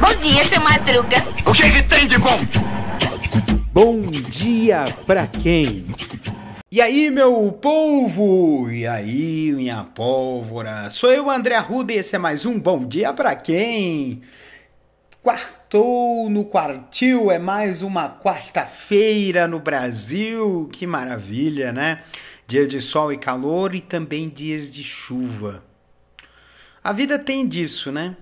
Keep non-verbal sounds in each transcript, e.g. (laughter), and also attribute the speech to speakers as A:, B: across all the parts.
A: Bom dia, seu Madruga.
B: O que, que tem de bom?
C: Bom dia pra quem?
D: E aí, meu povo? E aí, minha pólvora? Sou eu, André Arruda, e esse é mais um Bom Dia Pra Quem? Quartou no quartil, é mais uma quarta-feira no Brasil, que maravilha, né? Dia de sol e calor e também dias de chuva. A vida tem disso, né?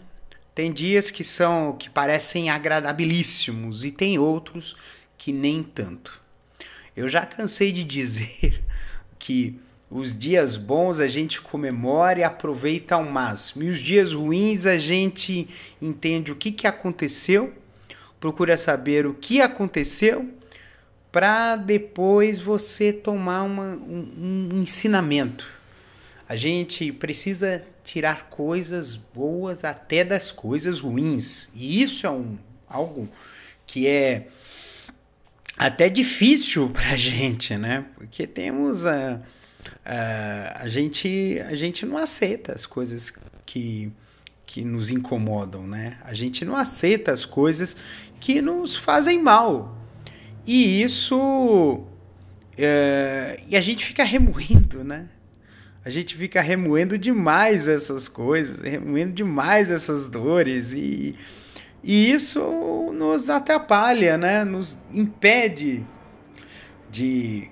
D: Tem dias que são que parecem agradabilíssimos e tem outros que nem tanto. Eu já cansei de dizer (laughs) que os dias bons a gente comemora e aproveita ao máximo. E os dias ruins a gente entende o que, que aconteceu, procura saber o que aconteceu, para depois você tomar uma, um, um ensinamento. A gente precisa tirar coisas boas até das coisas ruins. E isso é um, algo que é até difícil (laughs) para gente, né? Porque temos a, a, a, gente a gente não aceita as coisas que que nos incomodam, né? A gente não aceita as coisas que nos fazem mal e isso é, e a gente fica remoendo, né? A gente fica remoendo demais essas coisas, remoendo demais essas dores e e isso nos atrapalha, né? nos impede de,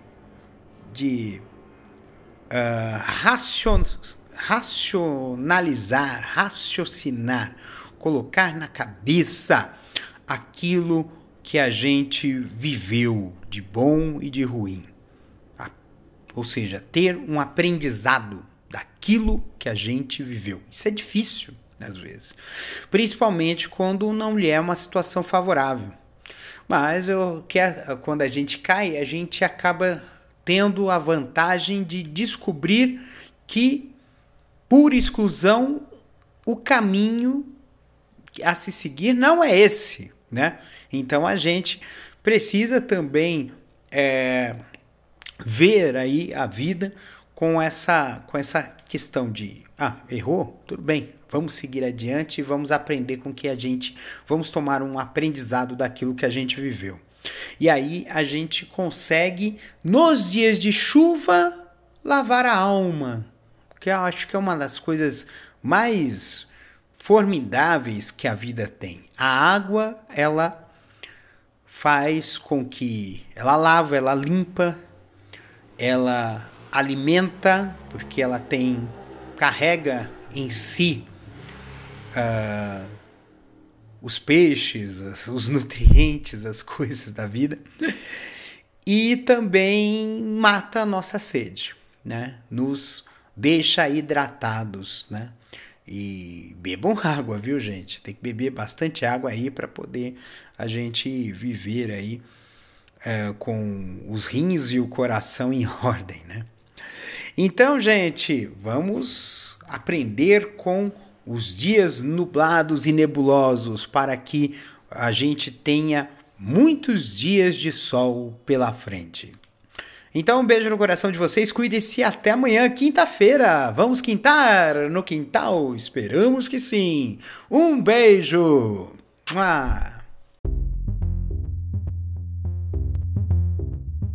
D: de uh, racion, racionalizar, raciocinar, colocar na cabeça aquilo que a gente viveu de bom e de ruim. Ou seja, ter um aprendizado daquilo que a gente viveu. Isso é difícil às vezes. Principalmente quando não lhe é uma situação favorável. Mas eu, que quando a gente cai, a gente acaba tendo a vantagem de descobrir que, por exclusão, o caminho a se seguir não é esse, né? Então a gente precisa também é, ver aí a vida com essa, com essa questão de ah, errou? Tudo bem, vamos seguir adiante e vamos aprender com que a gente, vamos tomar um aprendizado daquilo que a gente viveu. E aí a gente consegue, nos dias de chuva, lavar a alma, que eu acho que é uma das coisas mais formidáveis que a vida tem. A água, ela faz com que ela lava, ela limpa, ela alimenta, porque ela tem carrega em si uh, os peixes, os (laughs) nutrientes, as coisas da vida, e também mata a nossa sede, né? Nos deixa hidratados, né? E bebam (laughs) água, viu, gente? Tem que beber bastante água aí para poder a gente viver aí uh, com os rins e o coração em (laughs) ordem, né? Então, gente, vamos aprender com os dias nublados e nebulosos para que a gente tenha muitos dias de sol pela frente. Então, um beijo no coração de vocês, cuide-se até amanhã, quinta-feira. Vamos quintar no quintal? Esperamos que sim. Um beijo!